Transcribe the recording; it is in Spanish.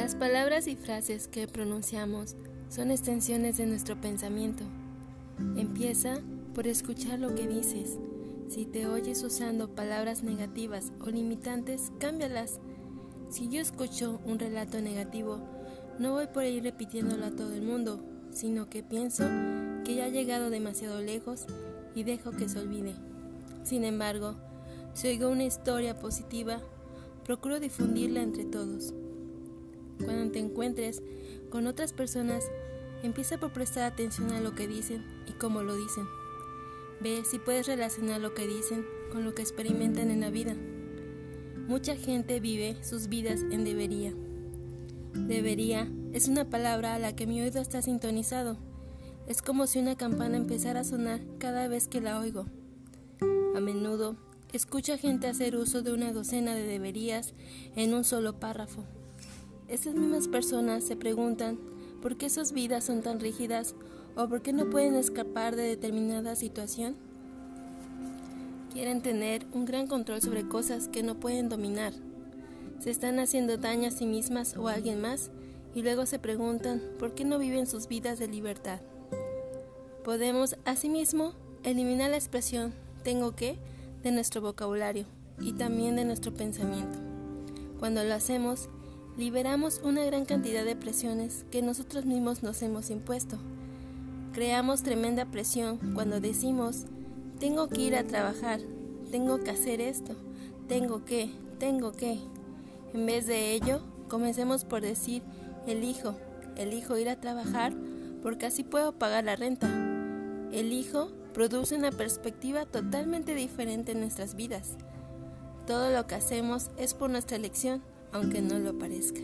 Las palabras y frases que pronunciamos son extensiones de nuestro pensamiento. Empieza por escuchar lo que dices. Si te oyes usando palabras negativas o limitantes, cámbialas. Si yo escucho un relato negativo, no voy por ahí repitiéndolo a todo el mundo, sino que pienso que ya ha llegado demasiado lejos y dejo que se olvide. Sin embargo, si oigo una historia positiva, procuro difundirla entre todos. Cuando te encuentres con otras personas, empieza por prestar atención a lo que dicen y cómo lo dicen. Ve si puedes relacionar lo que dicen con lo que experimentan en la vida. Mucha gente vive sus vidas en debería. Debería es una palabra a la que mi oído está sintonizado. Es como si una campana empezara a sonar cada vez que la oigo. A menudo escucho a gente hacer uso de una docena de deberías en un solo párrafo. Estas mismas personas se preguntan por qué sus vidas son tan rígidas o por qué no pueden escapar de determinada situación. Quieren tener un gran control sobre cosas que no pueden dominar. Se están haciendo daño a sí mismas o a alguien más y luego se preguntan por qué no viven sus vidas de libertad. Podemos, asimismo, eliminar la expresión tengo que de nuestro vocabulario y también de nuestro pensamiento. Cuando lo hacemos, liberamos una gran cantidad de presiones que nosotros mismos nos hemos impuesto. Creamos tremenda presión cuando decimos, tengo que ir a trabajar, tengo que hacer esto, tengo que, tengo que. En vez de ello, comencemos por decir, elijo, elijo ir a trabajar porque así puedo pagar la renta. Elijo produce una perspectiva totalmente diferente en nuestras vidas. Todo lo que hacemos es por nuestra elección, aunque no lo parezca.